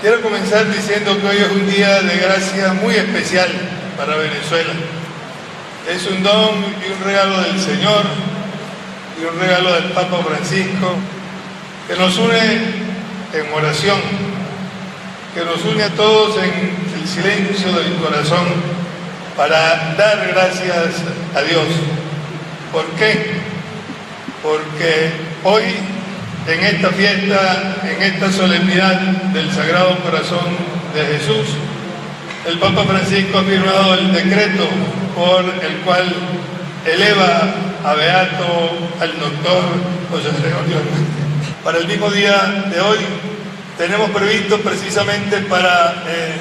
Quiero comenzar diciendo que hoy es un día de gracia muy especial para Venezuela. Es un don y un regalo del Señor y un regalo del Papa Francisco que nos une en oración, que nos une a todos en el silencio del corazón para dar gracias a Dios. ¿Por qué? Porque hoy en esta fiesta, en esta solemnidad del Sagrado Corazón de Jesús, el Papa Francisco ha firmado el decreto por el cual eleva a Beato al doctor José Gregorio Para el mismo día de hoy tenemos previsto precisamente para eh,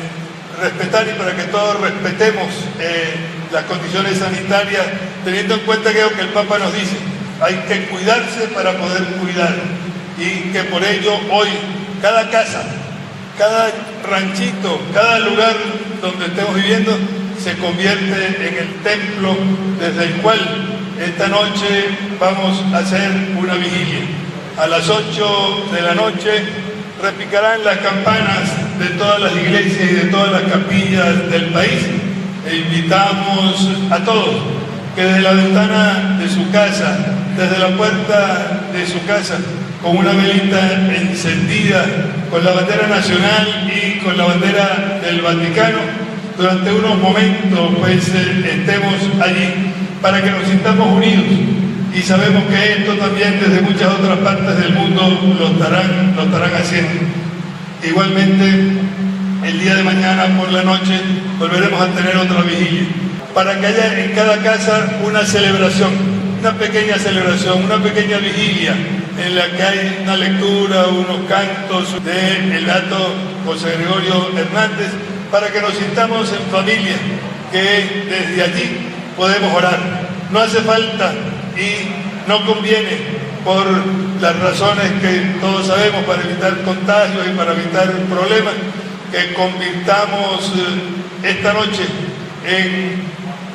respetar y para que todos respetemos eh, las condiciones sanitarias, teniendo en cuenta que lo que el Papa nos dice, hay que cuidarse para poder cuidar y que por ello hoy cada casa, cada ranchito, cada lugar donde estemos viviendo se convierte en el templo desde el cual esta noche vamos a hacer una vigilia. A las 8 de la noche repicarán las campanas de todas las iglesias y de todas las capillas del país e invitamos a todos que desde la ventana de su casa, desde la puerta de su casa, con una velita encendida, con la bandera nacional y con la bandera del Vaticano, durante unos momentos pues eh, estemos allí para que nos sintamos unidos. Y sabemos que esto también desde muchas otras partes del mundo lo estarán, lo estarán haciendo. Igualmente, el día de mañana por la noche volveremos a tener otra vigilia, para que haya en cada casa una celebración, una pequeña celebración, una pequeña vigilia en la que hay una lectura, unos cantos del dato José Gregorio Hernández, para que nos sintamos en familia, que desde allí podemos orar. No hace falta y no conviene por las razones que todos sabemos para evitar contagios y para evitar problemas, que convirtamos eh, esta noche en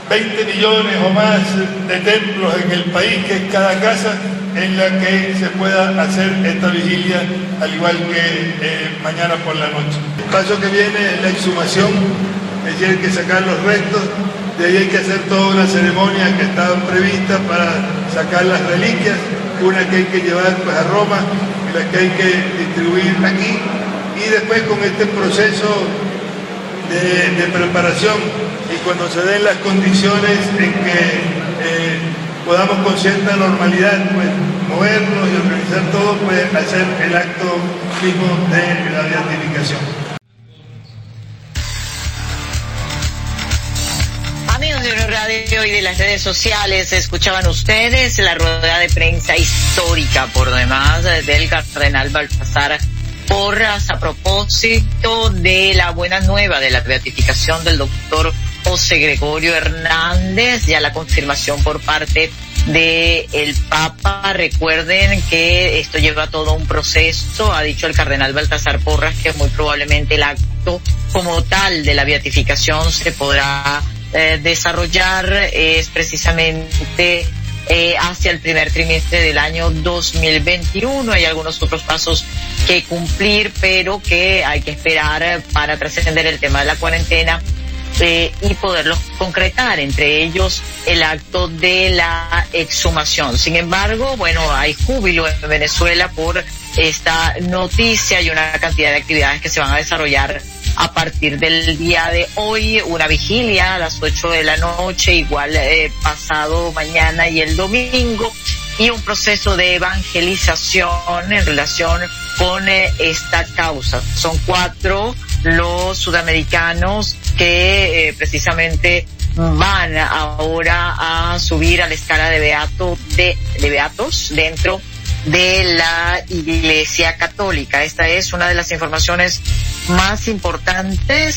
20 millones o más de templos en el país, que es cada casa en la que se pueda hacer esta vigilia, al igual que eh, mañana por la noche. El paso que viene es la exhumación, es decir, hay que sacar los restos, de ahí hay que hacer toda una ceremonia que estaba prevista para sacar las reliquias, una que hay que llevar pues, a Roma y la que hay que distribuir aquí, y después con este proceso de, preparación y cuando se den las condiciones en que eh, podamos con cierta normalidad pues, movernos y organizar todo, pues hacer el acto mismo de la beatificación. Amigos de Radio y de las redes sociales, escuchaban ustedes la rueda de prensa histórica por demás del cardenal Baltasar Porras a propósito de la buena nueva de la beatificación del doctor José Gregorio Hernández, ya la confirmación por parte de el Papa. Recuerden que esto lleva todo un proceso. Ha dicho el cardenal Baltasar Porras que muy probablemente el acto como tal de la beatificación se podrá eh, desarrollar es precisamente eh, hacia el primer trimestre del año 2021. Hay algunos otros pasos que cumplir, pero que hay que esperar para trascender el tema de la cuarentena eh, y poderlos concretar, entre ellos el acto de la exhumación. Sin embargo, bueno, hay júbilo en Venezuela por esta noticia y una cantidad de actividades que se van a desarrollar a partir del día de hoy, una vigilia a las 8 de la noche, igual eh, pasado mañana y el domingo, y un proceso de evangelización en relación con eh, esta causa. Son cuatro los sudamericanos que eh, precisamente van ahora a subir a la escala de beato de, de beatos dentro de la Iglesia Católica. Esta es una de las informaciones más importantes